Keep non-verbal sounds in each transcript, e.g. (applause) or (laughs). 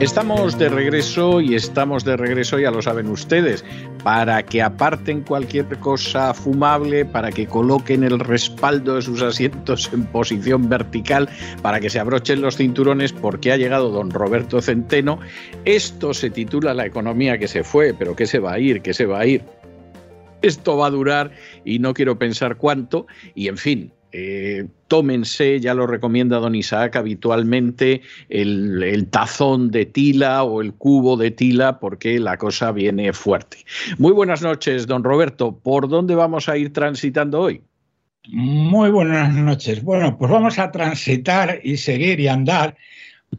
Estamos de regreso y estamos de regreso, ya lo saben ustedes, para que aparten cualquier cosa fumable, para que coloquen el respaldo de sus asientos en posición vertical, para que se abrochen los cinturones, porque ha llegado don Roberto Centeno. Esto se titula La economía que se fue, pero ¿qué se va a ir? ¿Qué se va a ir? Esto va a durar y no quiero pensar cuánto, y en fin, eh, tómense, ya lo recomienda don Isaac habitualmente, el, tazón de tila o el cubo de tila porque la cosa viene fuerte. Muy buenas noches, don Roberto. ¿Por dónde vamos a ir transitando hoy? Muy buenas noches. Bueno, pues vamos a transitar y seguir y andar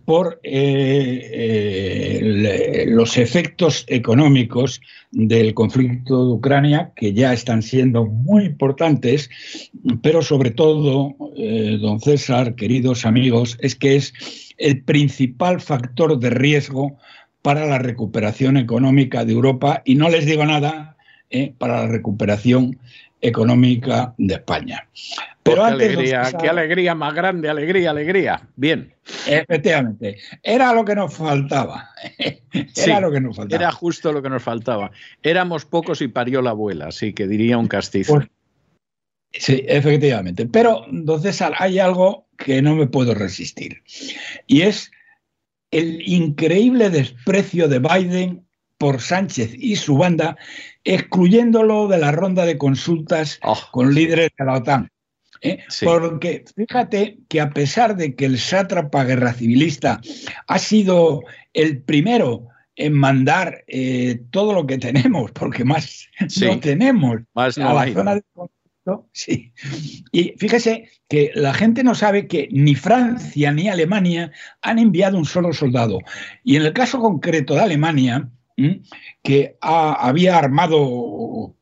por eh, eh, los efectos económicos del conflicto de Ucrania, que ya están siendo muy importantes, pero sobre todo, eh, don César, queridos amigos, es que es el principal factor de riesgo para la recuperación económica de Europa. Y no les digo nada para la recuperación económica de España. Pero qué alegría, qué alegría más grande, alegría, alegría. Bien. Efectivamente, era lo que nos faltaba. (laughs) Era lo que nos faltaba. Era justo lo que nos faltaba. Éramos pocos y parió la abuela, así que diría un castizo. Pues, sí, efectivamente. Pero, entonces hay algo que no me puedo resistir. Y es el increíble desprecio de Biden por Sánchez y su banda, excluyéndolo de la ronda de consultas oh. con líderes de la OTAN. ¿eh? Porque fíjate que a pesar de que el sátrapa guerra civilista ha sido el primero en mandar eh, todo lo que tenemos, porque más no tenemos más a la zona de conflicto, sí. Y fíjese que la gente no sabe que ni Francia ni Alemania han enviado un solo soldado. Y en el caso concreto de Alemania, que había armado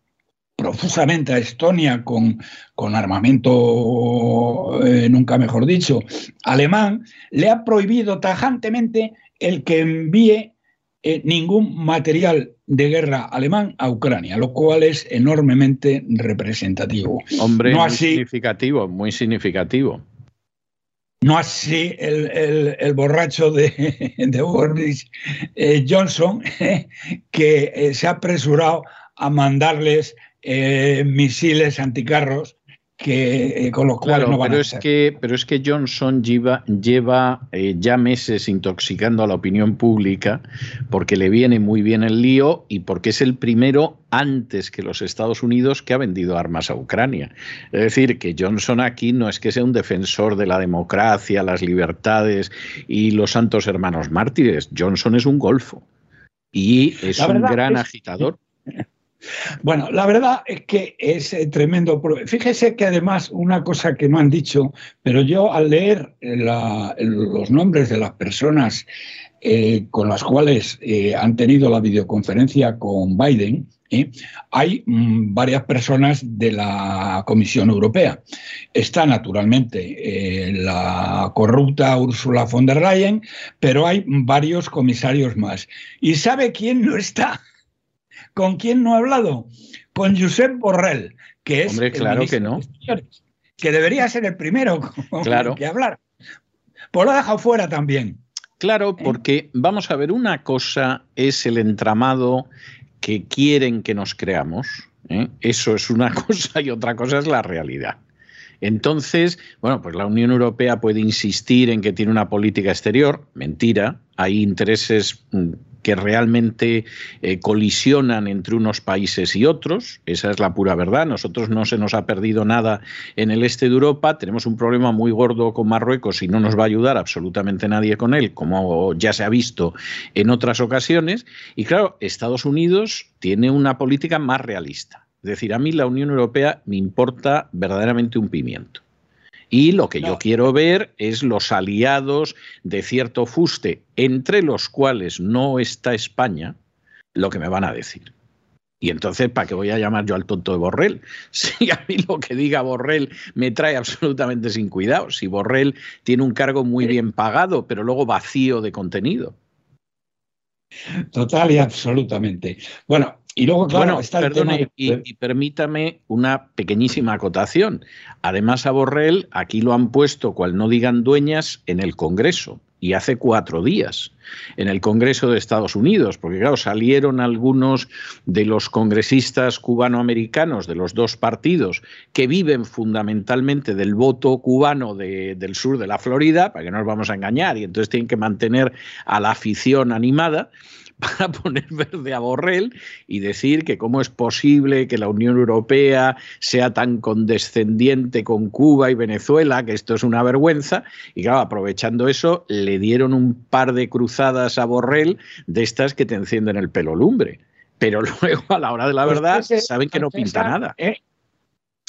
profusamente a Estonia con, con armamento, eh, nunca mejor dicho, alemán, le ha prohibido tajantemente el que envíe eh, ningún material de guerra alemán a Ucrania, lo cual es enormemente representativo. Hombre, muy significativo, muy significativo. No así el, borracho de, (laughs) Boris eh, Johnson, (laughs) que eh, se ha apresurado a mandarles eh, misiles anticarros que eh, con los cuales no van pero a es que pero es que Johnson lleva, lleva eh, ya meses intoxicando a la opinión pública porque le viene muy bien el lío y porque es el primero antes que los Estados Unidos que ha vendido armas a Ucrania. Es decir, que Johnson aquí no es que sea un defensor de la democracia, las libertades y los santos hermanos mártires. Johnson es un golfo y es un gran agitador. Bueno, la verdad es que es eh, tremendo. Fíjese que además una cosa que no han dicho, pero yo al leer los nombres de las personas eh, con las cuales eh, han tenido la videoconferencia con Biden, hay mm, varias personas de la Comisión Europea. Está naturalmente la corrupta Ursula von der Leyen, pero hay varios comisarios más. ¿Y sabe quién no está? ¿Con quién no ha hablado? Con Josep Borrell, que es Hombre, claro que no. que debería ser el primero (laughs) claro. que hablar. Pues lo ha dejado fuera también. Claro, ¿Eh? porque vamos a ver, una cosa es el entramado que quieren que nos creamos. ¿eh? Eso es una (laughs) cosa y otra cosa es la realidad. Entonces, bueno, pues la Unión Europea puede insistir en que tiene una política exterior, mentira, hay intereses mm, que realmente eh, colisionan entre unos países y otros. Esa es la pura verdad. Nosotros no se nos ha perdido nada en el este de Europa. Tenemos un problema muy gordo con Marruecos y no nos va a ayudar absolutamente nadie con él, como ya se ha visto en otras ocasiones. Y claro, Estados Unidos tiene una política más realista. Es decir, a mí la Unión Europea me importa verdaderamente un pimiento. Y lo que yo quiero ver es los aliados de cierto fuste, entre los cuales no está España, lo que me van a decir. Y entonces, ¿para qué voy a llamar yo al tonto de Borrell? (laughs) Si a mí lo que diga Borrell me trae absolutamente sin cuidado. Si Borrell tiene un cargo muy bien pagado, pero luego vacío de contenido. Total y absolutamente. Bueno, y luego, claro, está el tema y, permítame una pequeñísima acotación. Además, a Borrell aquí lo han puesto, cual no digan dueñas, en el Congreso y hace cuatro días en el Congreso de Estados Unidos, porque claro, salieron algunos de los congresistas cubanoamericanos de los dos partidos que viven fundamentalmente del voto cubano del sur de la Florida, para que no nos vamos a engañar, y entonces tienen que mantener a la afición animada (laughs) para poner verde a Borrell y decir que cómo es posible que la Unión Europea sea tan condescendiente con Cuba y Venezuela, que esto es una vergüenza. Y claro, aprovechando eso, le dieron un par de cruzadas a Borrell de estas que te encienden el pelo lumbre. Pero (laughs) luego, a la hora de la pues verdad, saben que no pinta nada. ¿eh?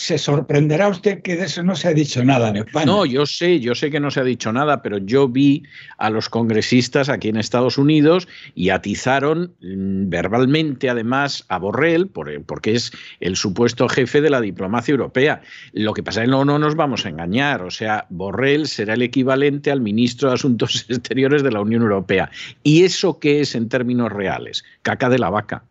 Se sorprenderá usted que de eso no se ha dicho nada en. No, yo sé, yo sé que no se ha dicho nada, pero yo vi a los congresistas aquí en Estados Unidos y atizaron mm, verbalmente además a Borrell, porque es el supuesto jefe de la diplomacia europea. Lo que pasa es que no, no nos vamos a engañar, o sea, Borrell será el equivalente al ministro de Asuntos (laughs) Exteriores de la Unión Europea. ¿Y eso qué es en términos reales? Caca de la vaca.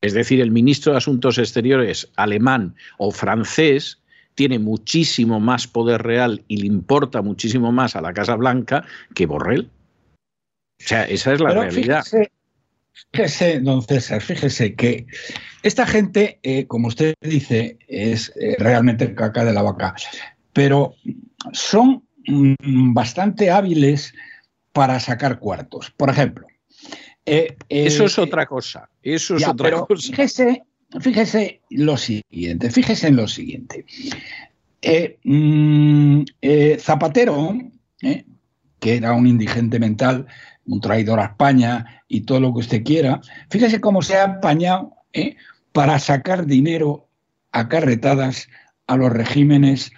Es decir, el ministro de Asuntos Exteriores alemán o francés tiene muchísimo más poder real y le importa muchísimo más a la Casa Blanca que Borrell. O sea, esa es la realidad. Fíjese, don César, fíjese que esta gente, eh, como usted dice, es eh, realmente caca de la vaca, pero son mm, bastante hábiles para sacar cuartos. Por ejemplo, eh, eso es otra cosa. Eso es otra cosa. Fíjese, fíjese lo siguiente, fíjese en lo siguiente. Eh, mm, eh, Zapatero, que era un indigente mental, un traidor a España y todo lo que usted quiera, fíjese cómo se ha apañado para sacar dinero a carretadas a los regímenes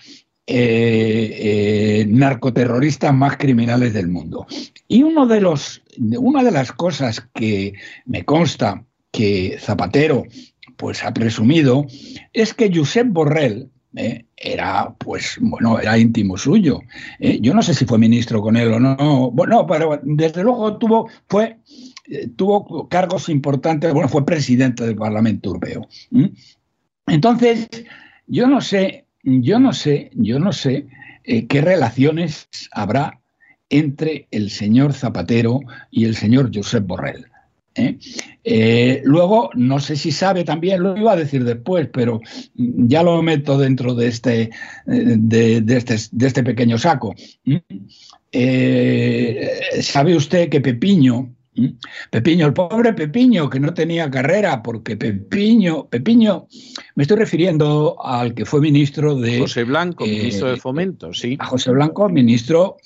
eh, eh, narcoterroristas más criminales del mundo. Y uno de los, una de las cosas que me consta que Zapatero pues, ha presumido es que Josep Borrell, eh, era, pues, bueno, era íntimo suyo. yo no sé si fue ministro con él o no. Bueno, pero desde luego tuvo, fue, tuvo cargos importantes. Bueno, fue presidente del Parlamento Europeo. Entonces, yo no sé yo no sé, yo no sé eh, qué relaciones habrá entre el señor Zapatero y el señor Josep Borrell. ¿eh? Eh, luego, no sé si sabe también, lo iba a decir después, pero ya lo meto dentro de este, de, este, de este, pequeño saco. ¿Sabe usted que Pepiño. Pepiño, el pobre Pepiño, que no tenía carrera, porque Pepiño, Pepiño, me estoy refiriendo al que fue ministro de... José Blanco, eh, ministro de Fomento, sí. A José Blanco, ministro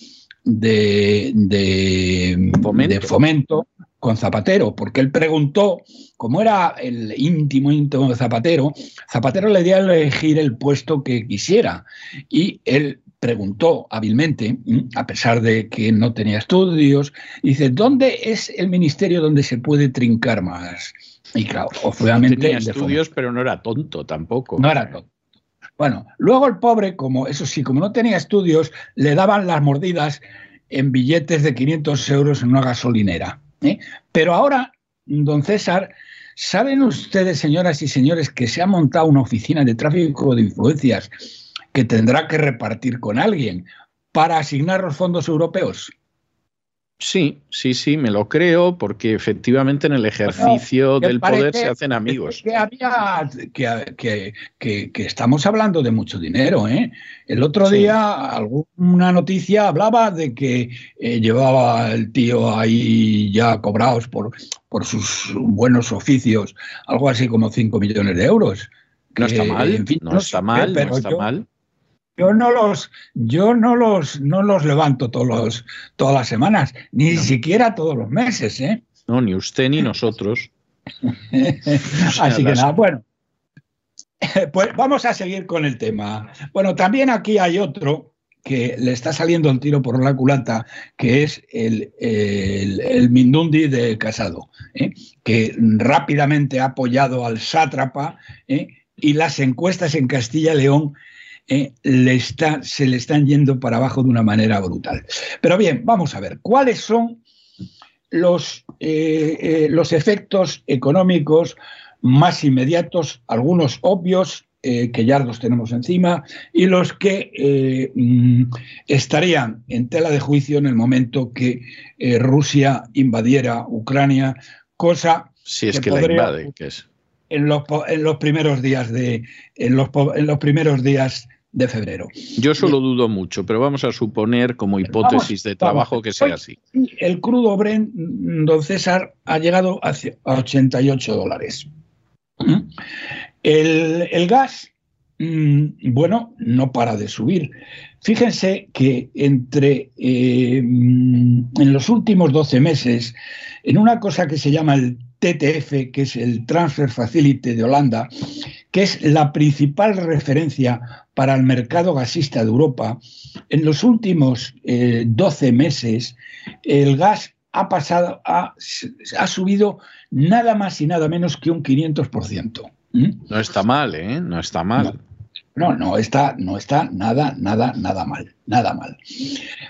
de, de, fomento. de, fomento. con Zapatero, porque él preguntó, como era el íntimo íntimo de Zapatero, Zapatero le dio a elegir el puesto que quisiera y él preguntó hábilmente, a pesar de que no tenía estudios, dice, ¿dónde es el ministerio donde se puede trincar más? Y claro, obviamente... tenía estudios, pero no era tonto tampoco. No era tonto. Bueno, luego el pobre, como eso sí, como no tenía estudios, le daban las mordidas en billetes de 500 euros en una gasolinera. ¿eh? Pero ahora, don César, ¿saben ustedes, señoras y señores, que se ha montado una oficina de tráfico de influencias que tendrá que repartir con alguien para asignar los fondos europeos. Sí, sí, sí, me lo creo, porque efectivamente en el ejercicio del poder se hacen amigos. Que, había, que, que, estamos hablando de mucho dinero. ¿eh? El otro día alguna noticia hablaba de que eh, llevaba el tío ahí ya cobrados por, por sus buenos oficios, algo así como 5 millones de euros. No está mal, no, está mal, no está mal. Yo no los, yo no los, no los levanto todos todas las semanas, ni siquiera todos los meses, ¿eh? No, ni usted ni nosotros. (laughs) Así que nada, bueno. (laughs) Pues vamos a seguir con el tema. Bueno, también aquí hay otro que le está saliendo el tiro por la culata, que es el, el, Mindundi de Casado, ¿eh? que rápidamente ha apoyado al sátrapa ¿eh? y las encuestas en Castilla y León eh, le está, se le están yendo para abajo de una manera brutal. Pero bien, vamos a ver, ¿cuáles son los, los efectos económicos más inmediatos, algunos obvios eh, que ya los tenemos encima, y los que eh, mm, estarían en tela de juicio en el momento que eh, Rusia invadiera Ucrania, cosa si es que, la invade, que es en los, en los primeros días de en los, en los primeros días de febrero. Yo solo dudo mucho, pero vamos a suponer como hipótesis de trabajo que sea así. El crudo Brent, don César, ha llegado a 88 dólares. ¿Mm? El, gas, mm, bueno, no para de subir. Fíjense que entre eh, en los últimos 12 meses, en una cosa que se llama el TTF, que es el Transfer Facility de Holanda, que es la principal referencia para el mercado gasista de Europa, en los últimos 12 eh, meses el gas ha pasado, ha, ha subido nada más y nada menos que un 500%. ¿Mm? No está mal, ¿eh? No está mal. No, no, está, no está nada, nada, nada mal, nada mal.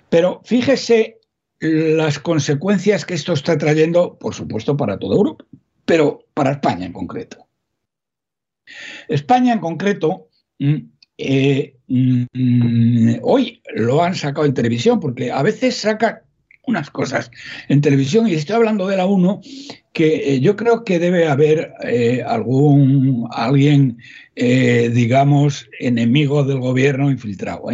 Pero fíjese las consecuencias que esto está trayendo, por supuesto, para toda Europa, pero para España en concreto. España en concreto, mm, eh, mm, hoy lo han sacado en televisión, porque a veces saca unas cosas en televisión, y estoy hablando de la 1, que eh, yo creo que debe haber eh, algún alguien, digamos, enemigo del gobierno infiltrado,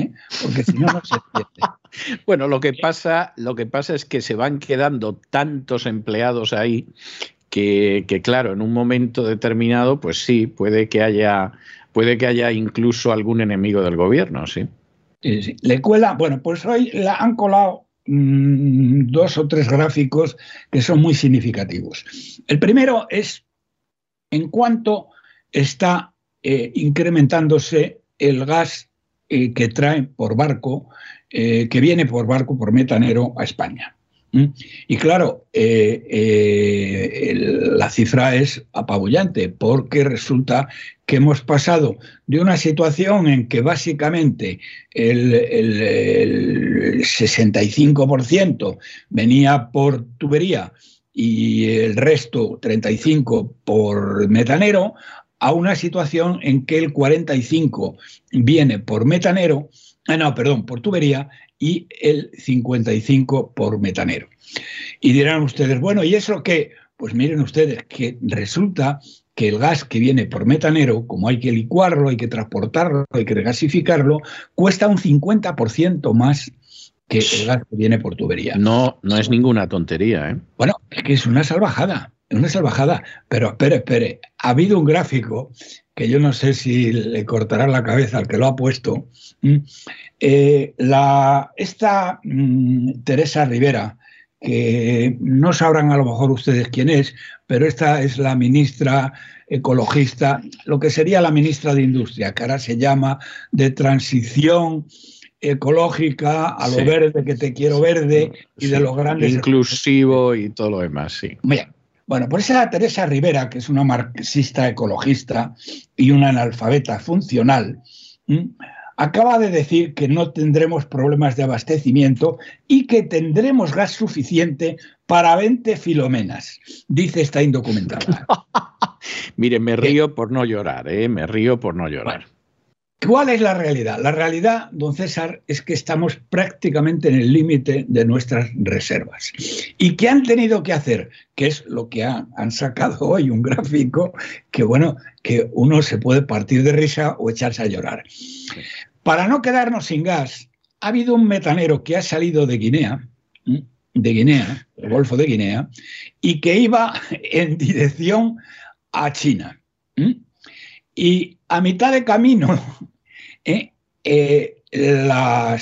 porque si no, no se (laughs) entiende. Bueno, lo que, pasa, lo que pasa es que se van quedando tantos empleados ahí que, que, claro, en un momento determinado, pues sí, puede que haya, puede que haya incluso algún enemigo del gobierno, sí. Sí, sí. Le cuela, bueno, pues hoy la han colado Mm, dos o tres gráficos que son muy significativos. El primero es en cuanto está eh, incrementándose el gas eh, que trae por barco, eh, que viene por barco, por metanero a España. Y claro, eh, eh, la cifra es apabullante porque resulta que hemos pasado de una situación en que básicamente el, 65% venía por tubería y el resto, 35%, por metanero, a una situación en que el 45% viene por metanero, ah, no, perdón, por tubería y el 55 por metanero. Y dirán ustedes, bueno, ¿y eso qué? Pues miren ustedes que resulta que el gas que viene por metanero, como hay que licuarlo, hay que transportarlo, hay que regasificarlo, cuesta un 50% más que el gas que viene por tubería. No, no es ninguna tontería, ¿eh? Bueno, es que es una salvajada, una salvajada. Pero espere, espere, ha habido un gráfico que yo no sé si le cortará la cabeza al que lo ha puesto. Eh, la, esta mm, Teresa Rivera, que no sabrán a lo mejor ustedes quién es, pero esta es la ministra ecologista, lo que sería la ministra de Industria, que ahora se llama de transición ecológica a lo verde, que te quiero verde, y de los grandes... Inclusivo y todo lo demás, sí. Bien, bueno, por esa Teresa Rivera, que es una marxista ecologista y una analfabeta funcional, acaba de decir que no tendremos problemas de abastecimiento y que tendremos gas suficiente para 20 filomenas, dice esta indocumentada. (laughs) Mire, me río por no llorar, ¿eh? me río por no llorar. ¿Cuál es la realidad? La realidad, don César, es que estamos prácticamente en el límite de nuestras reservas. ¿Y qué han tenido que hacer? Que es lo que han, sacado hoy, un gráfico que, bueno, que uno se puede partir de risa o echarse a llorar. Para no quedarnos sin gas, ha habido un metanero que ha salido de Guinea, de Guinea, el Golfo de Guinea, y que iba en dirección a China. Y a mitad de camino, (laughs) ¿eh? Eh, la,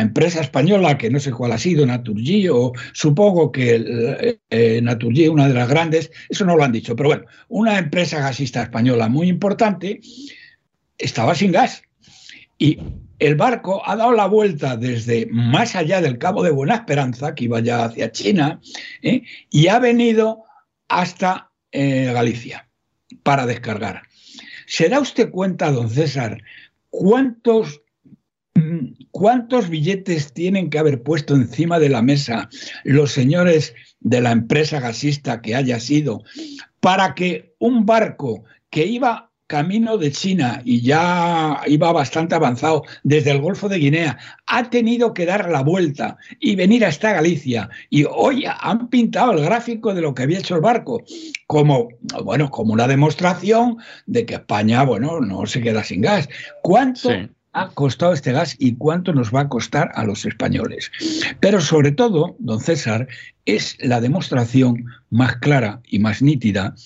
empresa española, que no sé cuál ha sido, Naturgy, o supongo que eh, Naturgy, una de las grandes, eso no lo han dicho, pero bueno, una empresa gasista española muy importante, estaba sin gas. Y el barco ha dado la vuelta desde más allá del Cabo de Buena Esperanza, que iba ya hacia China, ¿eh? y ha venido hasta Galicia para descargar. ¿Se da usted cuenta, don César, cuántos, mm, cuántos billetes tienen que haber puesto encima de la mesa los señores de la empresa gasista que haya sido para que un barco que iba camino de China y ya iba bastante avanzado desde el Golfo de Guinea, ha tenido que dar la vuelta y venir hasta Galicia. Y hoy han pintado el gráfico de lo que había hecho el barco como, bueno, como una demostración de que España, bueno, no se queda sin gas. ¿Cuánto ha costado este gas y cuánto nos va a costar a los españoles? Pero sobre todo, don César, es la demostración más clara y más nítida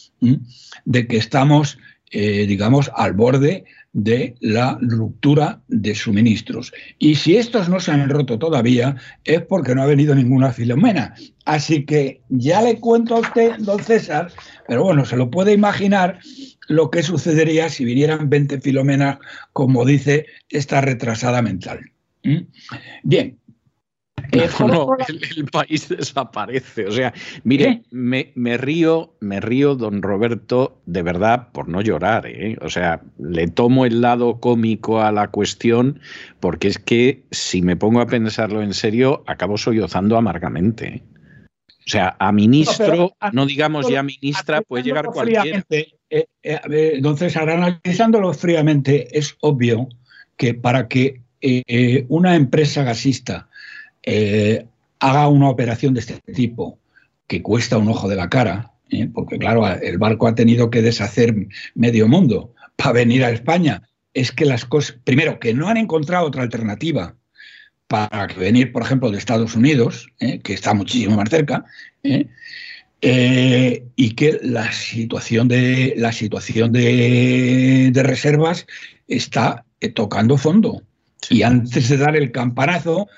de que estamos eh, digamos, al borde de la ruptura de suministros. Y si estos no se han roto todavía, es porque no ha venido ninguna filomena. Así que ya le cuento a usted, don César, pero bueno, se lo puede imaginar lo que sucedería si vinieran 20 filomenas, como dice esta retrasada mental. ¿Mm? Bien, (laughs) no, el, país (laughs) desaparece. O sea, mire, me, río, me río, don Roberto, de verdad, por no llorar. ¿eh? O sea, le tomo el lado cómico a la cuestión, porque es que si me pongo a pensarlo en serio, acabo sollozando amargamente. ¿eh? O sea, a ministro, no, digamos ya ministra, puede llegar cualquiera. Eh, entonces, ahora analizándolo fríamente, es obvio que para que una empresa gasista eh, haga una operación de este tipo que cuesta un ojo de la cara, ¿eh? porque claro, el barco ha tenido que deshacer medio mundo para venir a España, es que las cosas, primero, que no han encontrado otra alternativa para venir, por ejemplo, de Estados Unidos, ¿eh? que está muchísimo más cerca, y que la situación de, la situación de, de reservas está tocando fondo. Y antes de dar el campanazo,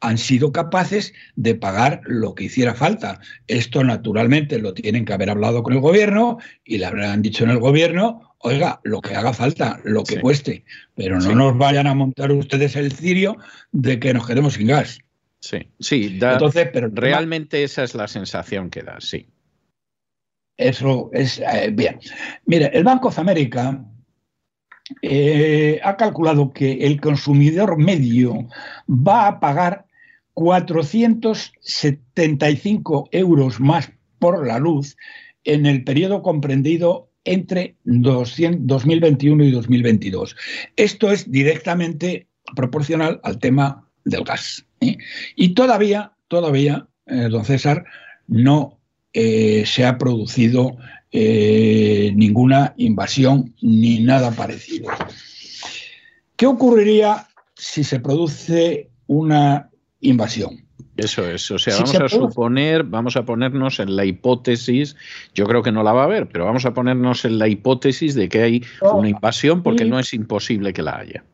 han sido capaces de pagar lo que hiciera falta. Esto naturalmente lo tienen que haber hablado con el gobierno y le habrán dicho en el gobierno, oiga, lo que haga falta, lo que cueste, pero no nos vayan a montar ustedes el cirio de que nos quedemos sin gas. Sí, sí, Entonces, pero realmente esa es la sensación que da, sí. Eso es eh, bien. Mire, el Banco of America eh, ha calculado que el consumidor medio va a pagar 475 euros más por la luz en el periodo comprendido entre 2021 y 2022. Esto es directamente proporcional al tema del gas. ¿eh? Y todavía, todavía, eh, don César, no eh, se ha producido ninguna invasión ni nada parecido. ¿Qué ocurriría si se produce una invasión. Eso es, o sea, vamos a suponer, vamos a ponernos en la hipótesis, yo creo que no la va a haber, pero vamos a ponernos en la hipótesis de que hay una invasión porque no es imposible que la haya.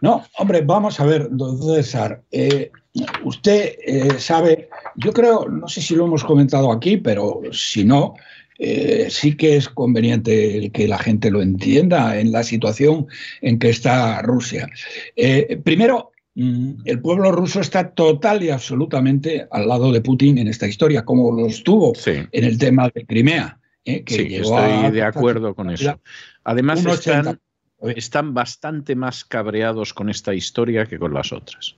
No, hombre, vamos a ver, don César, eh, usted eh, sabe, yo creo, no sé si lo hemos comentado aquí, pero si no, eh, sí que es conveniente que la gente lo entienda en la situación en que está Rusia. primero, el pueblo ruso está total y absolutamente al lado de Putin en esta historia, como lo estuvo en el tema de Crimea. ¿eh? que sí, estoy de acuerdo con eso. Además, están, están, bastante más cabreados con esta historia que con las otras.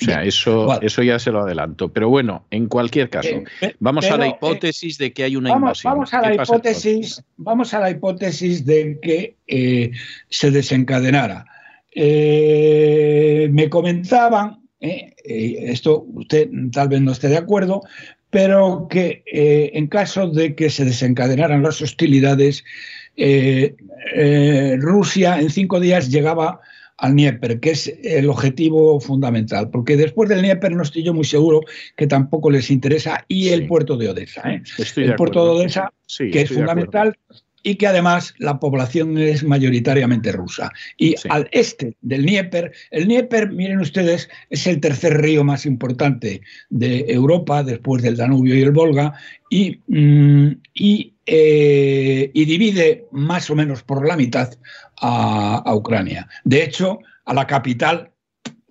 O sea, eso, eso ya se lo adelanto. Pero bueno, en cualquier caso, eh, vamos a la eh, hipótesis de que hay una invasión. Vamos a, la hipótesis, vamos a la hipótesis de que se desencadenara eh, me comentaban, eh, eh, esto usted tal vez no esté de acuerdo, pero que en caso de que se desencadenaran las hostilidades, Rusia en cinco días llegaba al Dnieper, que es el objetivo fundamental, porque después del Dnieper no estoy yo muy seguro que tampoco les interesa, y el puerto de Odessa. el puerto de Odessa, que es fundamental y que además la población es mayoritariamente rusa. Y al este del Dnieper, el Dnieper, miren ustedes, es el tercer río más importante de Europa después del Danubio y el Volga y, mm, eh, y, divide más o menos por la mitad a, Ucrania. De hecho, a la capital,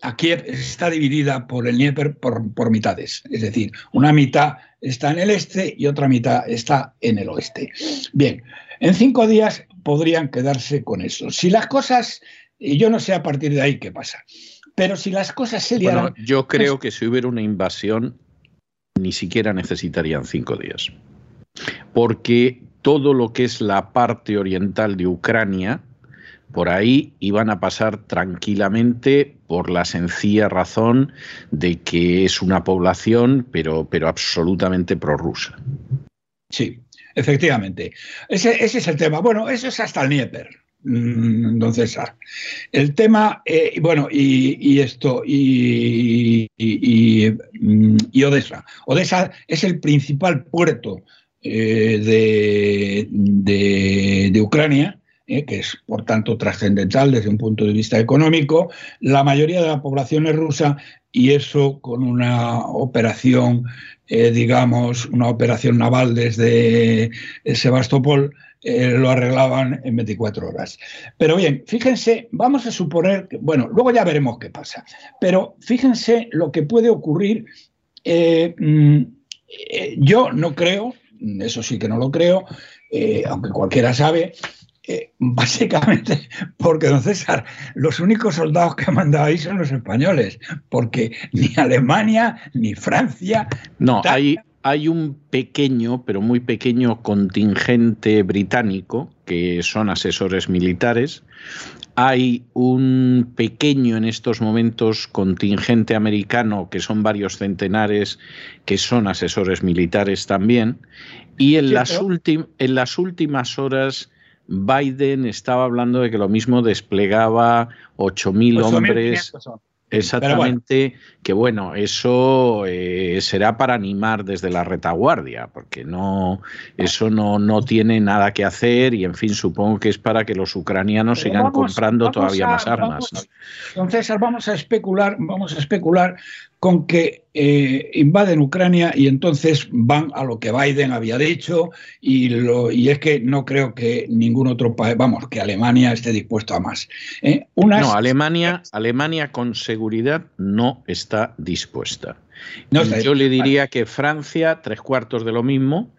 a Kiev, está dividida por el Dnieper por, por mitades. Es decir, una mitad está en el este y otra mitad está en el oeste. Bien, en cinco días podrían quedarse con eso. Si las cosas, y yo no sé a partir de ahí qué pasa, pero si las cosas se Bueno, yo creo que si hubiera una invasión, ni siquiera necesitarían cinco días. Porque todo lo que es la parte oriental de Ucrania, por ahí iban a pasar tranquilamente por la sencilla razón de que es una población, pero, pero absolutamente prorrusa. Sí, efectivamente. Ese, ese, es el tema. Bueno, eso es hasta el Nieper. Mm, don César. El tema, eh, bueno, y, esto, y, mm, y, Odessa. Odessa es el principal puerto eh, de, de, Ucrania, eh, que es por tanto trascendental desde un punto de vista económico. La mayoría de la población es rusa y eso con una operación, digamos, una operación naval desde Sebastopol eh, lo arreglaban en 24 horas. Pero bien, fíjense, vamos a suponer, bueno, luego ya veremos qué pasa, pero fíjense lo que puede ocurrir. Eh, mm, eh, yo no creo, eso sí que no lo creo, aunque cualquiera sabe, básicamente porque, don César, los únicos soldados que han mandado ahí son los españoles, porque ni Alemania ni Francia. No, hay, hay un pequeño, pero muy pequeño contingente británico, que son asesores militares. Hay un pequeño en estos momentos contingente americano, que son varios centenares, que son asesores militares también. Y en, las, en las últimas horas... Biden estaba hablando de que lo mismo desplegaba 8.000 hombres. Exactamente, que bueno, eso eh, será para animar desde la retaguardia, porque no, eso no, no, tiene nada que hacer y en fin, supongo que es para que los ucranianos sigan comprando todavía más armas. Entonces, vamos a especular, vamos a especular con que eh, invaden Ucrania y entonces van a lo que Biden había dicho y, lo, y es que no creo que ningún otro país, vamos, que Alemania esté dispuesto a más. ¿eh? No, Alemania, Alemania con seguridad no está dispuesta. Yo le diría que Francia, tres cuartos de lo mismo,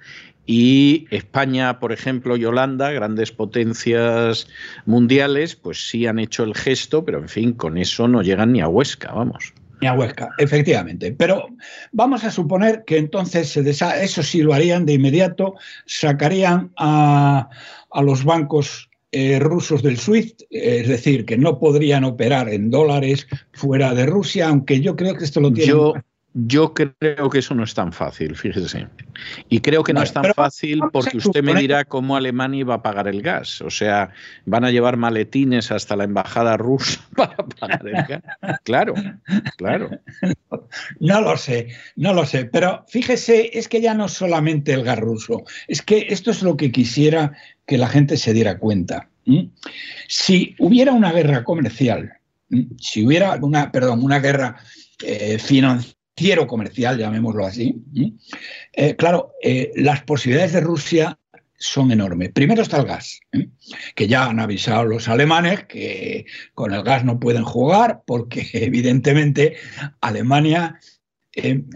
y España, por ejemplo, y Holanda, grandes potencias mundiales, pues sí han hecho el gesto, pero en fin, con eso no llegan ni a Huesca, vamos. Ni a Huesca, efectivamente. Pero vamos a suponer que entonces se eso sí lo harían de inmediato, sacarían a, los bancos eh, rusos del SWIFT, es decir, que no podrían operar en dólares fuera de Rusia, aunque yo creo que esto lo tiene. Yo creo que eso no es tan fácil, fíjese. Y creo que no es tan fácil porque usted me dirá cómo Alemania va a pagar el gas. O sea, van a llevar maletines hasta la embajada rusa (laughs) para pagar el gas. Claro, claro. No lo sé, no lo sé. Pero fíjese, es que ya no solamente el gas ruso, es que esto es lo que quisiera que la gente se diera cuenta. Si hubiera una guerra comercial, si hubiera una, perdón, una guerra eh, financiera, comercial, llamémoslo así, eh, claro, eh, las posibilidades de Rusia son enormes. Primero está el gas, ¿eh? que ya han avisado los alemanes que con el gas no pueden jugar porque (laughs) evidentemente Alemania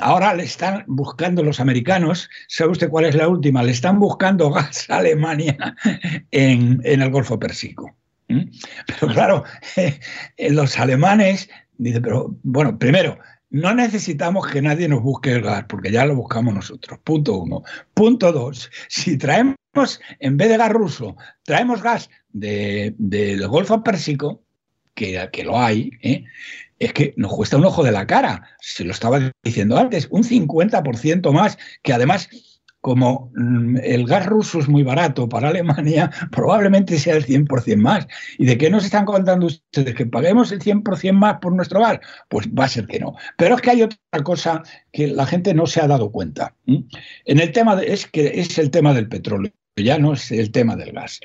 ahora le están buscando los americanos, ¿sabe usted cuál es la última? Le están buscando gas a Alemania (laughs) en, el Golfo Pérsico. Pero claro, (laughs) los alemanes dicen, pero bueno, primero, no necesitamos que nadie nos busque el gas, porque ya lo buscamos nosotros. Punto uno. Punto dos, si traemos, en vez de gas ruso, traemos gas del Golfo Pérsico, que, que lo hay, ¿eh? es que nos cuesta un ojo de la cara. Se lo estaba diciendo antes, un 50% más, que además como mm, el gas ruso es muy barato para Alemania, (laughs) probablemente sea el 100% más. ¿Y de qué nos están contando ustedes? ¿Que paguemos el 100% más por nuestro gas? Pues va a ser que no. Pero es que hay otra cosa que la gente no se ha dado cuenta. En el tema es que es el tema del petróleo, ya no es el tema del gas.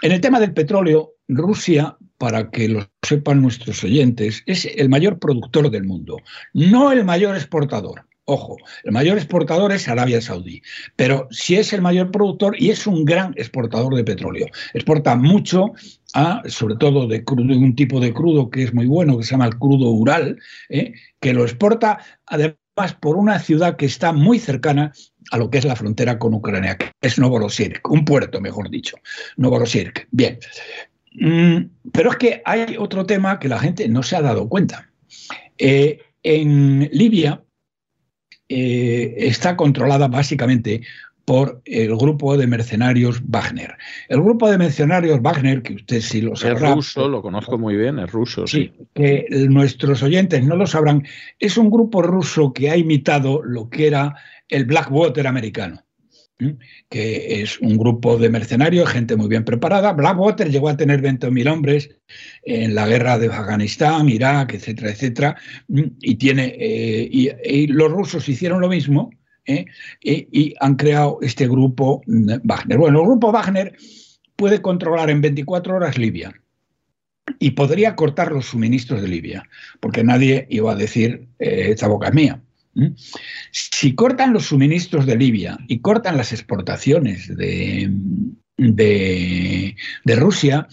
En el tema del petróleo, Rusia, para que lo sepan nuestros oyentes, es el mayor productor del mundo, no el mayor exportador. Ojo, el mayor exportador es Arabia Saudí, pero si es el mayor productor y es un gran exportador de petróleo. Exporta mucho, sobre todo de, un tipo de crudo que es muy bueno, que se llama el crudo Ural, ¿eh? que lo exporta además por una ciudad que está muy cercana a lo que es la frontera con Ucrania, que es Novorossiysk, un puerto, mejor dicho, Novorossiysk. Bien. Mm, pero es que hay otro tema que la gente no se ha dado cuenta. Eh, en Libia, eh, está controlada básicamente por el grupo de mercenarios Wagner. El grupo de mercenarios Wagner, que usted sí lo sabrá. Es ruso, lo conozco muy bien, es ruso. Sí, que nuestros oyentes no lo sabrán. Es un grupo ruso que ha imitado lo que era el Blackwater americano que es un grupo de mercenarios, gente muy bien preparada. Blackwater llegó a tener 20.000 hombres en la guerra de Afganistán, Irak, etcétera, etcétera, y, tiene, eh, y, los rusos hicieron lo mismo ¿eh? y, han creado este grupo Wagner. Bueno, el grupo Wagner puede controlar en 24 horas Libia y podría cortar los suministros de Libia, porque nadie iba a decir, eh, esta boca es mía. Si cortan los suministros de Libia y cortan las exportaciones de, de, Rusia,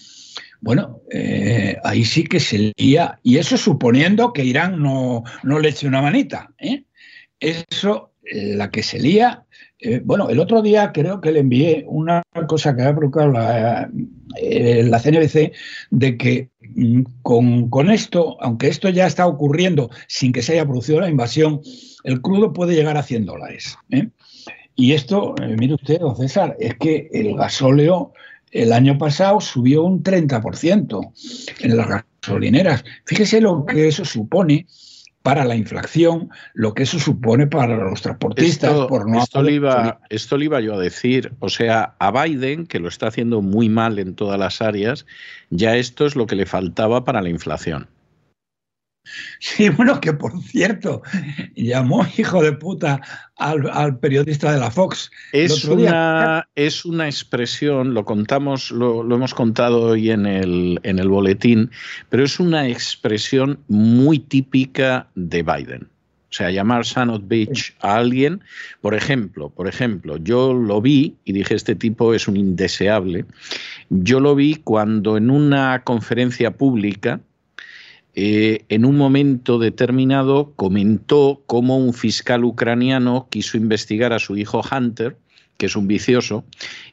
bueno, eh, ahí sí que se lía, y eso suponiendo que Irán no, no le eche una manita. ¿eh? Eso, la que se lía, eh, bueno, el otro día creo que le envié una cosa que ha provocado la, CNBC de que mm, con, con, esto, aunque esto ya está ocurriendo sin que se haya producido la invasión, el crudo puede llegar a 100 dólares. ¿eh? Y esto, eh, mire usted, don César, es que el gasóleo el año pasado subió un 30% en las gasolineras. Fíjese lo que eso supone para la inflación, lo que eso supone para los transportistas. Esto, por no esto, le iba, esto le iba yo a decir. O sea, a Biden, que lo está haciendo muy mal en todas las áreas, ya esto es lo que le faltaba para la inflación. (laughs) Sí, bueno, que por cierto, llamó hijo de puta al, periodista de la Fox. Es, una, es una expresión, lo contamos, lo, hemos contado hoy en el, en el boletín, pero es una expresión muy típica de Biden. O sea, llamar son of bitch a alguien, por ejemplo, por ejemplo, yo lo vi y dije, este tipo es un indeseable. Yo lo vi cuando en una conferencia pública, eh, en un momento determinado comentó cómo un fiscal ucraniano quiso investigar a su hijo Hunter, que es un vicioso,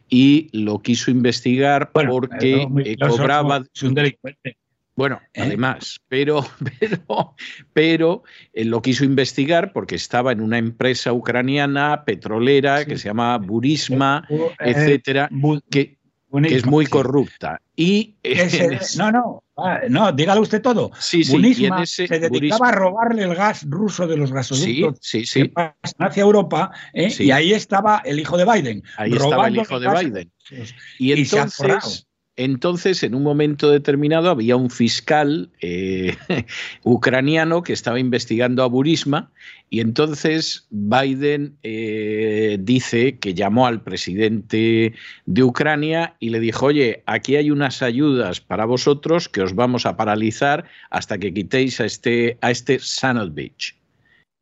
y lo quiso investigar porque eh, cobraba... un delincuente. Bueno, ¿Eh? además, pero, (laughs) pero, pero lo quiso investigar porque estaba en una empresa ucraniana petrolera que se llama Burisma, etcétera, que, que es muy corrupta. Y no, no, ah, no, dígale usted todo. Sí, sí, se dedicaba a robarle el gas ruso de los gasoductos sí, sí, sí. hacia Europa, ¿eh? y ahí estaba el hijo de Biden. Ahí estaba el hijo de Biden. Y entonces, entonces, en un momento determinado, había un fiscal eh, (laughs) ucraniano que estaba investigando a Burisma y entonces Biden eh, dice que llamó al presidente de Ucrania y le dijo, oye, aquí hay unas ayudas para vosotros que os vamos a paralizar hasta que quitéis a este, a este Sanovich.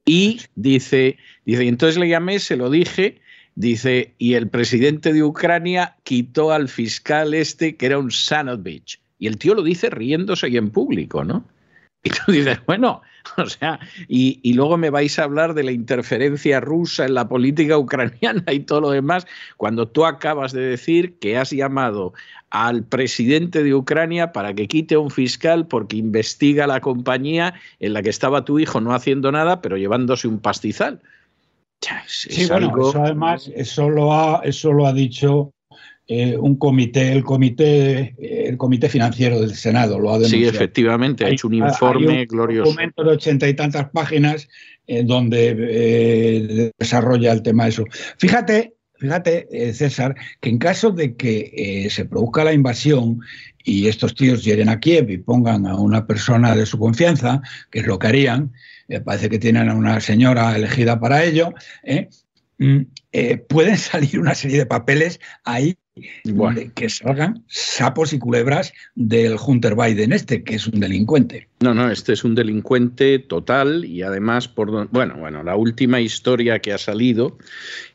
Y dice, dice, y entonces le llamé, se lo dije, Dice, y el presidente de Ucrania quitó al fiscal este que era un Sanovich. Y el tío lo dice riéndose y en público, ¿no? (laughs) Y tú dices, bueno, o sea, y, y, luego me vais a hablar de la interferencia rusa en la política ucraniana y todo lo demás, cuando tú acabas de decir que has llamado al presidente de Ucrania para que quite un fiscal porque investiga la compañía en la que estaba tu hijo no haciendo nada, pero llevándose un pastizal sí, bueno, eso además, eso lo ha, eso lo ha dicho eh, un comité, el comité, el comité financiero del Senado, lo ha denunciado. Sí, efectivamente, ha hecho un informe glorioso. Un documento de ochenta y tantas páginas eh, donde eh, desarrolla el tema de eso. Fíjate, fíjate, César, que en caso de que se produzca la invasión y estos tíos lleguen a Kiev y pongan a una persona de su confianza, que es lo que harían, parece que tienen a una señora elegida para ello, ¿eh? Mm, eh, pueden (laughs) salir una serie de papeles ahí que salgan sapos y culebras del Hunter Biden este, que es un delincuente. No, no, este es un delincuente total y además por bueno, bueno, la última historia que ha salido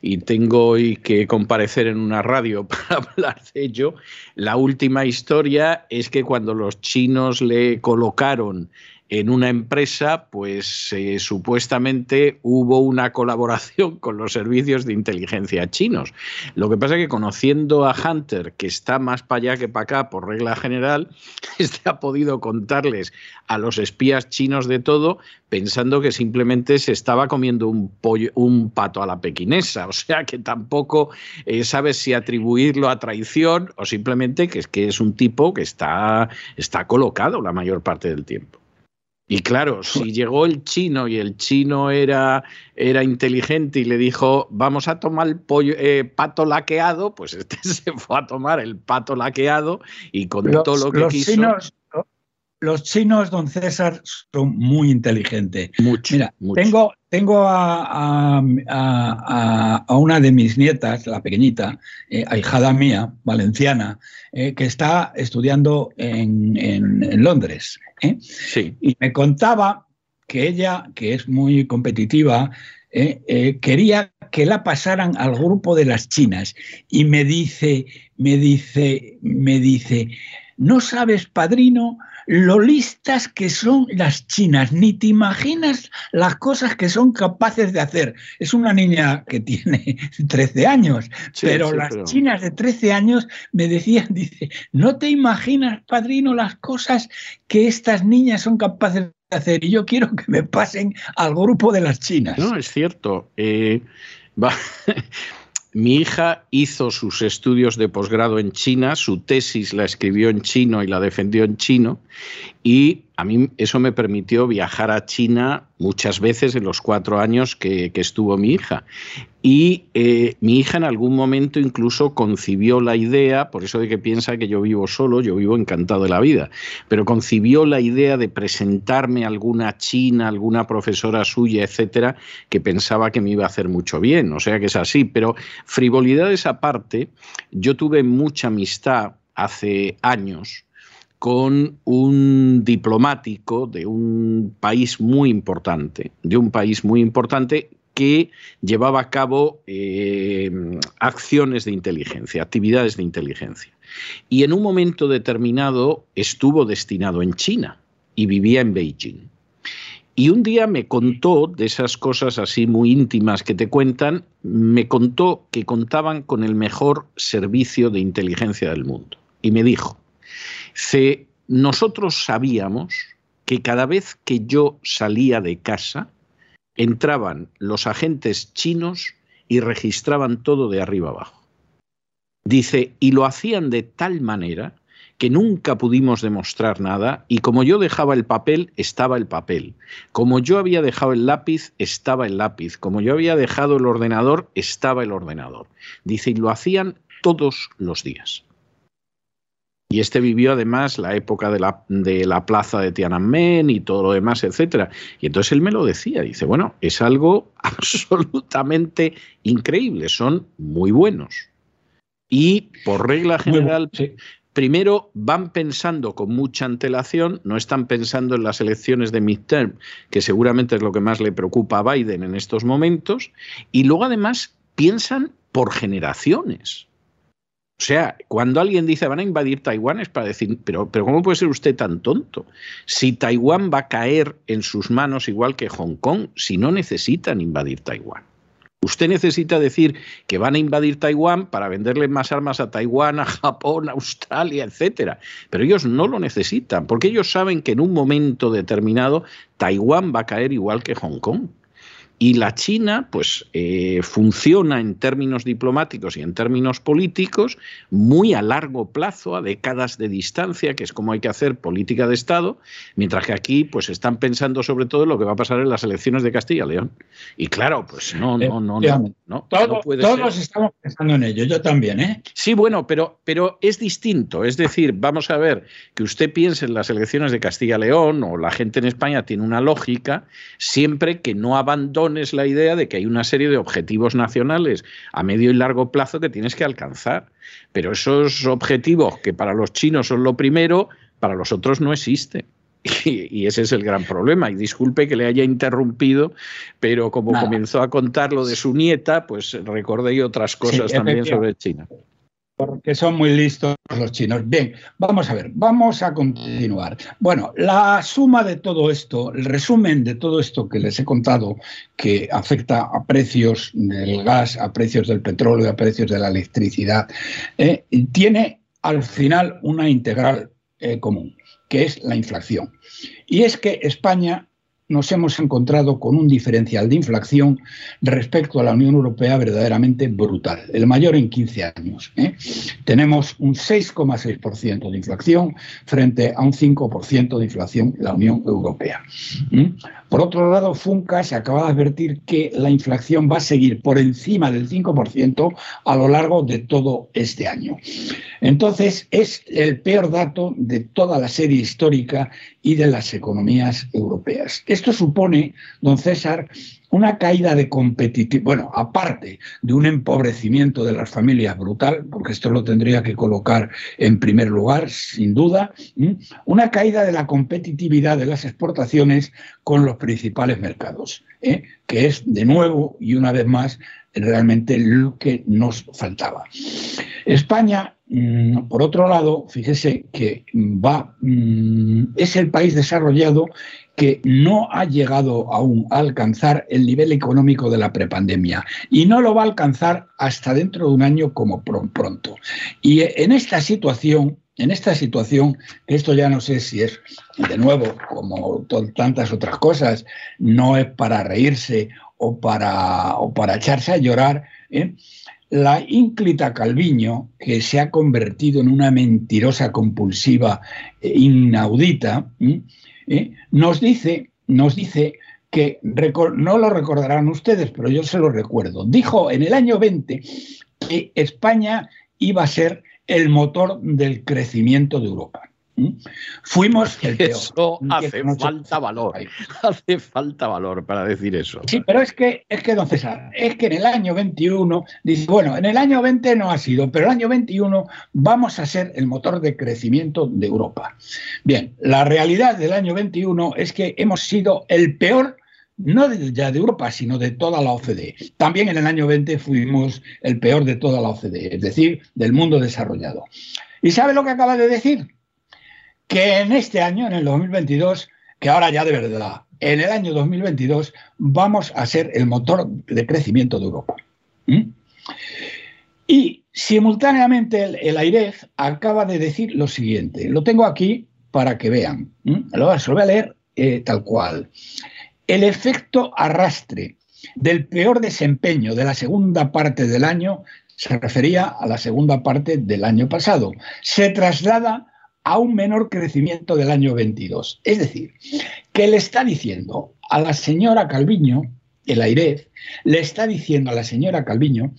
y tengo hoy que comparecer en una radio (laughs) para hablar de ello, la última historia es que cuando los chinos le colocaron en una empresa, pues eh, supuestamente hubo una colaboración (laughs) con los servicios de inteligencia chinos. Lo que pasa es que conociendo a Hunter, que está más para allá que para acá por regla general, (laughs) este ha podido contarles a los espías chinos de todo, pensando que simplemente se estaba comiendo un, pollo, un pato a la pequinesa. O sea que tampoco eh, sabes si atribuirlo a traición o simplemente que es que es un tipo que está, está colocado la mayor parte del tiempo. Y claro, (laughs) si llegó el chino y el chino era, era inteligente y le dijo, vamos a tomar el pollo, eh, pato laqueado, pues este (laughs) se fue a tomar el pato laqueado y con todo lo que los quiso. Chinos, los chinos, don César, son muy inteligentes. Mucho, Mira, mucho. tengo, tengo a, a, a, a, una de mis nietas, la pequeñita, eh, ahijada mía, valenciana, eh, que está estudiando en, en, en Londres. ¿eh? Sí. Y me contaba que ella, que es muy competitiva, eh, quería que la pasaran al grupo de las chinas. Y me dice, me dice, me dice, no sabes, padrino, lo listas que son las chinas, ni te imaginas las cosas que son capaces de hacer. Es una niña que tiene (laughs) 13 años, sí, pero sí, las pero... chinas de 13 años me decían, (laughs) dice, no te imaginas, padrino, las cosas que estas niñas son capaces de hacer y yo quiero que me pasen al grupo de las chinas. No, es cierto. Eh, va. (laughs) Mi hija hizo sus estudios de posgrado en China, su tesis la escribió en chino y la defendió en chino, y a mí eso me permitió viajar a China muchas veces en los cuatro años que, estuvo mi hija. Y eh, mi hija en algún momento incluso concibió la idea, por eso de que piensa que yo vivo solo, yo vivo encantado de la vida, pero concibió la idea de presentarme a alguna china, alguna profesora suya, etcétera, que pensaba que me iba a hacer mucho bien. O sea que es así. Pero frivolidades aparte, yo tuve mucha amistad hace años con un diplomático de un país muy importante, de un país muy importante que llevaba a cabo eh, acciones de inteligencia, actividades de inteligencia. Y en un momento determinado estuvo destinado en China y vivía en Beijing. Y un día me contó de esas cosas así muy íntimas que te cuentan, me contó que contaban con el mejor servicio de inteligencia del mundo. Y me dijo, C, nosotros sabíamos que cada vez que yo salía de casa, entraban los agentes chinos y registraban todo de arriba abajo. Dice, y lo hacían de tal manera que nunca pudimos demostrar nada y como yo dejaba el papel, estaba el papel. Como yo había dejado el lápiz, estaba el lápiz. Como yo había dejado el ordenador, estaba el ordenador. Dice, y lo hacían todos los días. Y este vivió además la época de la, de la plaza de Tiananmen y todo lo demás, etcétera. Y entonces él me lo decía, dice, bueno, es algo (laughs) absolutamente increíble, son muy buenos. Y por regla general, sí. primero van pensando con mucha antelación, no están pensando en las elecciones de midterm, que seguramente es lo que más le preocupa a Biden en estos momentos, y luego además piensan por generaciones. O sea, cuando alguien dice van a invadir Taiwán es para decir, pero, pero ¿cómo puede ser usted tan tonto? Si Taiwán va a caer en sus manos igual que Hong Kong, si no necesitan invadir Taiwán. Usted necesita decir que van a invadir Taiwán para venderle más armas a Taiwán, a Japón, a Australia, etcétera. Pero ellos no lo necesitan, porque ellos saben que en un momento determinado Taiwán va a caer igual que Hong Kong. Y la China, pues, eh, funciona en términos diplomáticos y en términos políticos muy a largo plazo, a décadas de distancia, que es como hay que hacer política de Estado, mientras que aquí, pues, están pensando sobre todo en lo que va a pasar en las elecciones de Castilla y León. Y claro, pues no, no, no, no. no, Todo, no puede todos ser. estamos pensando en ello, yo también, ¿eh? Sí, bueno, pero, pero es distinto. Es decir, vamos a ver que usted piense en las elecciones de Castilla y León o la gente en España tiene una lógica siempre que no abandone impones la idea de que hay una serie de objetivos nacionales a medio y largo plazo que tienes que alcanzar. Pero esos objetivos que para los chinos son lo primero, para los otros no existen. (laughs) Y, ese es el gran problema. Y disculpe que le haya interrumpido, pero como comenzó a contar lo de su nieta, pues recordé otras cosas también sobre China. Porque son muy listos los chinos. Bien, vamos a ver, vamos a continuar. Bueno, la suma de todo esto, el resumen de todo esto que les he contado, que afecta a precios del gas, a precios del petróleo, a precios de la electricidad, eh, tiene al final una integral eh, común que es la inflación. Y es que España nos hemos encontrado con un diferencial de inflación respecto a la Unión Europea verdaderamente brutal, el mayor en 15 años. ¿eh? Tenemos un 6,6% de inflación frente a un 5% de inflación en la Unión Europea. Por otro lado, Funca se acaba de advertir que la inflación va a seguir por encima del 5% a lo largo de todo este año. Entonces, es el peor dato de toda la serie histórica y de las economías europeas. Esto supone, don César, una caída de competitividad, bueno, aparte de un empobrecimiento de las familias brutal, porque esto lo tendría que colocar en primer lugar, sin duda, una caída de la competitividad de las exportaciones con los principales mercados, ¿eh? que es de nuevo y una vez más realmente lo que nos faltaba. España, mm, por otro lado, fíjese que va, mm, es el país desarrollado que no ha llegado aún a alcanzar el nivel económico de la prepandemia y no lo va a alcanzar hasta dentro de un año como pronto. Y en esta situación, en esta situación, esto ya no sé si es, de nuevo, como tantas otras cosas, no es para reírse o para, o para echarse a llorar, ¿eh? la ínclita Calviño, que se ha convertido en una mentirosa compulsiva e inaudita, ¿eh? Nos dice, nos dice que no lo recordarán ustedes, pero yo se lo recuerdo. Dijo en el año 20 que España iba a ser el motor del crecimiento de Europa. Fuimos el (laughs) peor. Eso (laughs) hace falta valor. (laughs) Hace falta valor para decir eso. Sí, pero es que, es que, don César, es que en el año 21, dice, bueno, en el año 20 no ha sido, pero el año 21 vamos a ser el motor de crecimiento de Europa. Bien, la realidad del año 21 es que hemos sido el peor no ya de Europa, sino de toda la OCDE. También en el año 20 fuimos el peor de toda la OCDE, es decir, del mundo desarrollado. ¿Y sabe lo que acaba de decir? Que en este año, en el 2022, que ahora ya de verdad, en el año 2022 vamos a ser el motor de crecimiento de Europa. Y simultáneamente el, AIREF acaba de decir lo siguiente, lo tengo aquí para que vean, lo, voy a leer eh, tal cual. El efecto arrastre del peor desempeño de la segunda parte del año se refería a la segunda parte del año pasado. Se traslada a un menor crecimiento del año 22. Es decir, que le está diciendo a la señora Calviño, el AIREF, le está diciendo a la señora Calviño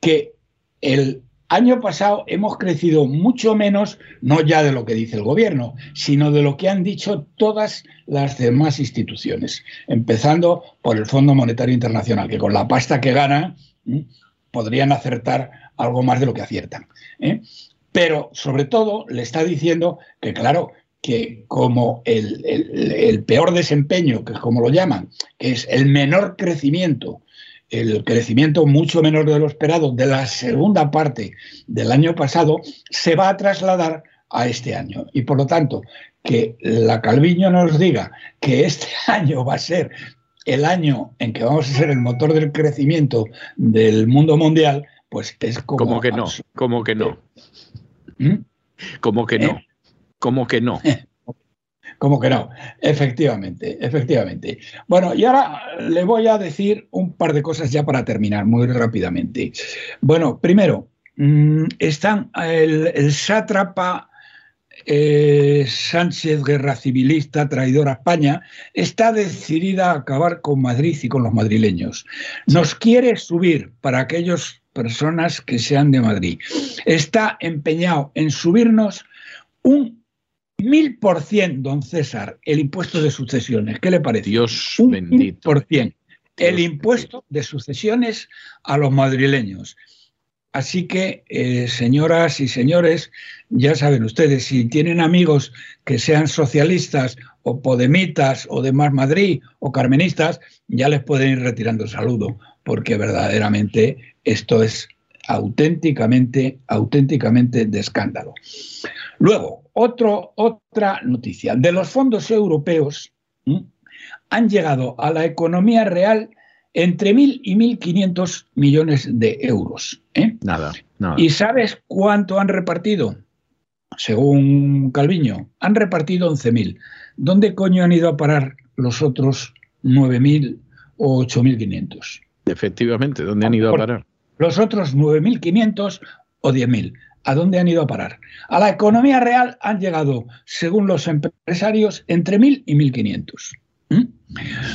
que el año pasado hemos crecido mucho menos, no ya de lo que dice el gobierno, sino de lo que han dicho todas las demás instituciones, empezando por el Fondo Monetario Internacional, que con la pasta que gana podrían acertar algo más de lo que aciertan. ¿eh? Pero sobre todo le está diciendo que, claro, que como el, peor desempeño, que es como lo llaman, que es el menor crecimiento, el crecimiento mucho menor de lo esperado de la segunda parte del año pasado, se va a trasladar a este año. Y por lo tanto, que la Calviño nos diga que este (laughs) año va a ser el año en que vamos a ser el motor del crecimiento del mundo mundial, pues es como... Como que no, como que no. ¿Mm? Como que no, eh. como que no. (laughs) Como que no, efectivamente, efectivamente. Bueno, y ahora le voy a decir un par de cosas ya para terminar, muy rápidamente. Bueno, primero, mm, están el, sátrapa eh, Sánchez, guerra civilista, traidor a España, está decidida a acabar con Madrid y con los madrileños. Nos quiere subir para aquellos personas que sean de Madrid. Está empeñado en subirnos un mil por cien, don César, el impuesto de sucesiones. ¿Qué le parece? Dios un bendito. por cien. el impuesto de sucesiones a los madrileños. Así que, eh, señoras y señores, ya saben ustedes, si tienen amigos que sean socialistas o podemitas o de Más Madrid o carmenistas, ya les pueden ir retirando el saludo, porque verdaderamente esto es auténticamente, auténticamente de escándalo. Luego, otro, otra noticia. De los fondos europeos han llegado a la economía real entre 1.000 y 1.500 millones de euros. ¿eh? Nada, nada. ¿Y sabes cuánto han repartido? Según Calviño, han repartido 11.000. ¿Dónde coño han ido a parar los otros 9.000 o 8.500? Efectivamente, ¿dónde han ido a parar? Los otros 9.500 o 10.000. ¿A dónde han ido a parar? A la economía real han llegado, según los empresarios, entre 1.000 y 1.500. ¿Mm?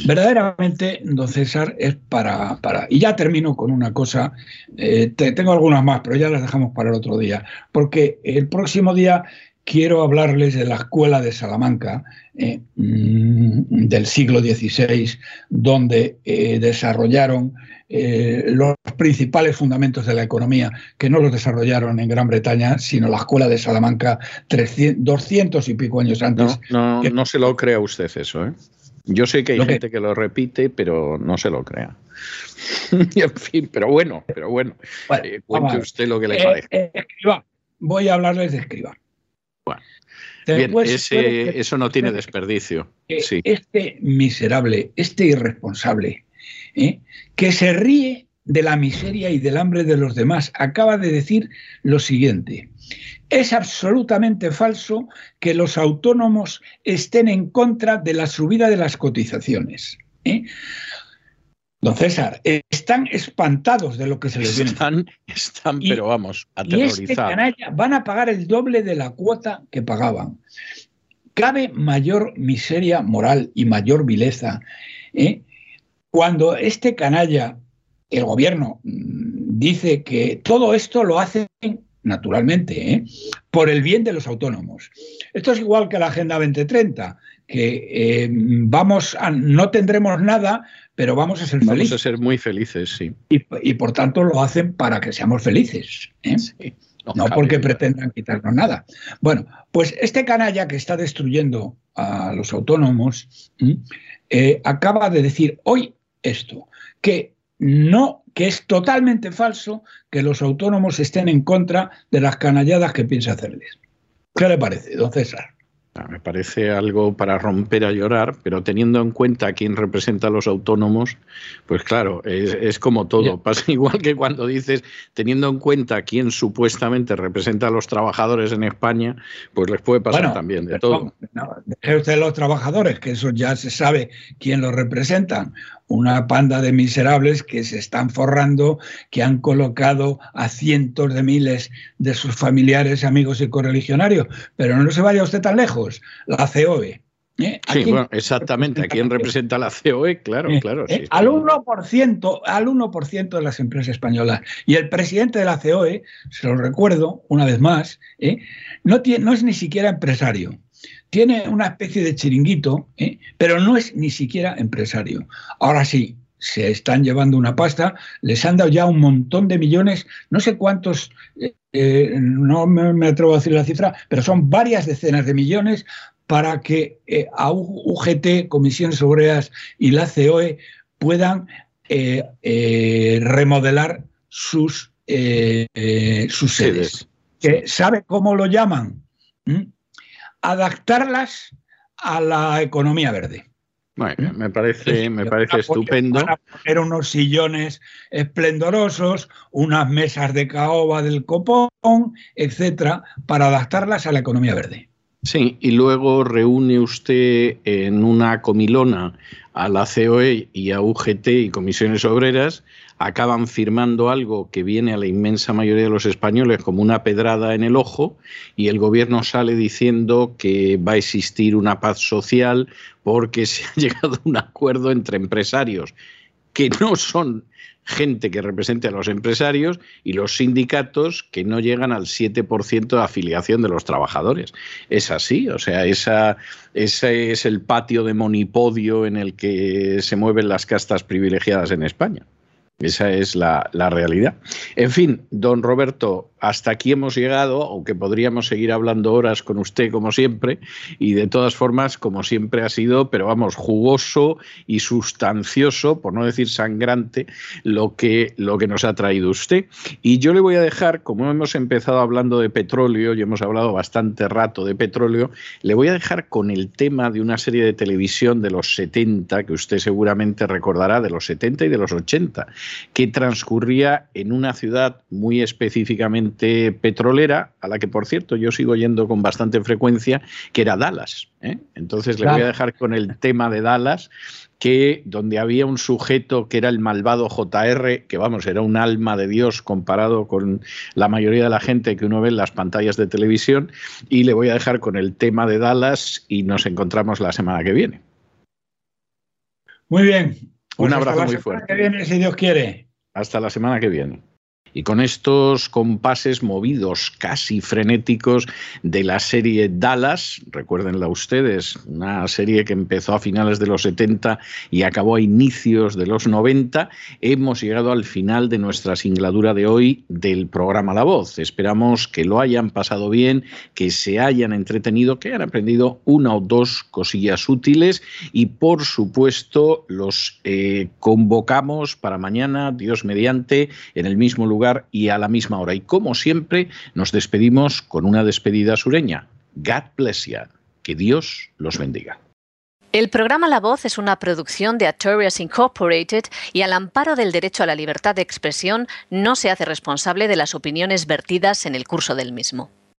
Verdaderamente, don César, es para, para... Y ya termino con una cosa, eh, tengo algunas más, pero ya las dejamos para el otro día, porque el próximo día quiero hablarles de la escuela de Salamanca eh, mm, del siglo XVI, donde eh, desarrollaron los principales fundamentos de la economía, que no los desarrollaron en Gran Bretaña, sino la escuela de Salamanca 300, 200 y pico años antes. No, no, no se lo crea usted eso, ¿eh? Yo sé que hay gente que... lo repite, pero no se lo crea. (laughs) en fin, pero bueno, pero bueno. Eh, cuente usted lo que le parece. Eh, escriba. Voy a hablarles de escriba. Bien, ese, eso no tiene desperdicio. Sí. Este miserable, este irresponsable, ¿eh? que se ríe de la miseria y del hambre de los demás, acaba de decir lo siguiente. Es absolutamente falso que los autónomos estén en contra de la subida de las cotizaciones. ¿eh? Don César, están espantados de lo que se les viene. Están, están pero vamos, aterrorizados. Y este canalla van a pagar el doble de la cuota que pagaban. Cabe mayor miseria moral y mayor vileza ¿eh? cuando este canalla, el gobierno, mm, dice que todo esto lo hacen naturalmente, ¿eh? por el bien de los autónomos. Esto es igual que la Agenda 2030, que eh, vamos a, no tendremos nada, pero vamos a ser vamos felices. Vamos a ser muy felices, sí. Y, por tanto lo hacen para que seamos felices. ¿eh? no, porque pretendan quitarnos nada. Bueno, pues este canalla que está destruyendo a los autónomos acaba de decir hoy esto, que no, que es totalmente falso que los autónomos estén en contra de las canalladas que piensa hacerles. ¿Qué le parece, don César? Me parece algo para romper a llorar, pero teniendo en cuenta a quién representa a los autónomos, pues claro, es, como todo. Pasa (laughs) igual que cuando dices, teniendo en cuenta a quién supuestamente representa a los trabajadores en España, pues les puede pasar también de todo. No, usted los trabajadores, que eso ya se sabe quién los representan una panda de miserables que se están forrando, que han colocado a cientos de miles de sus familiares, amigos y correligionarios. Pero no se vaya usted tan lejos, la COE. ¿eh? Sí, bueno, exactamente. ¿A quién representa la COE? Claro, ¿Eh? claro. ¿Eh? al, 1%, al 1% de las empresas españolas. Y el presidente de la COE, se lo recuerdo una vez más, no, tiene, no es ni siquiera empresario tiene una especie de chiringuito, ¿eh? pero no es ni siquiera empresario. Ahora sí, se están llevando una pasta, les han dado ya un montón de millones, no sé cuántos, eh, eh, no me, atrevo a decir la cifra, pero son varias decenas de millones para que a UGT, Comisiones Obreras y la COE puedan remodelar sus, sus sedes. ¿Sabe cómo lo llaman? ¿Mm? Adaptarlas a la economía verde. Bueno, me parece, me parece estupendo. Para poner unos sillones esplendorosos, unas mesas de caoba del copón, etcétera, para adaptarlas a la economía verde. Sí, y luego reúne usted en una comilona a la COE y a UGT y comisiones obreras acaban firmando algo que viene a la inmensa mayoría de los españoles como una pedrada en el ojo y el gobierno sale diciendo que va a existir una paz social porque (laughs) se ha llegado a un acuerdo entre empresarios que no son gente que represente a los empresarios y los sindicatos que no llegan al 7% de afiliación de los trabajadores. Es así, o sea, esa, ese es el patio de monipodio en el que se mueven las castas privilegiadas en España. Esa es la, realidad. En fin, don Roberto, hasta aquí hemos llegado, aunque podríamos seguir hablando horas con usted como siempre, y de todas formas, como siempre ha sido, pero vamos, jugoso y sustancioso, por no decir sangrante, lo que, lo que nos ha traído usted. Y yo le voy a dejar, como hemos empezado hablando de petróleo, y hemos hablado bastante rato de petróleo, le voy a dejar con el tema de una serie de televisión de los 70, que usted seguramente recordará, de los 70 y de los 80, que transcurría en una ciudad muy específicamente petrolera, a la que por cierto yo sigo yendo con bastante frecuencia, que era Dallas. ¿eh? Entonces le voy a dejar con el tema de Dallas, que donde había un sujeto que era el malvado JR, que vamos, era un alma de Dios comparado con la mayoría de la gente que uno ve en las pantallas de televisión, y le voy a dejar con el tema de Dallas y nos encontramos la semana que viene. Muy bien. Un pues abrazo muy fuerte. Que viene, si Dios quiere. Hasta la semana que viene. Y con estos compases movidos, casi frenéticos, de la serie Dallas, recuérdenla ustedes, una serie que empezó a finales de los 70 y acabó a inicios de los 90, hemos llegado al final de nuestra singladura de hoy del programa La Voz. Esperamos que lo hayan pasado bien, que se hayan entretenido, que hayan aprendido una o dos cosillas útiles y, por supuesto, los eh, convocamos para mañana, Dios mediante, en el mismo y a la misma hora. Y como siempre, nos despedimos con una despedida sureña. God bless you. Que Dios los bendiga. El programa La Voz es una producción de Artorias Incorporated y al amparo del derecho a la libertad de expresión no se hace responsable de las opiniones vertidas en el curso del mismo.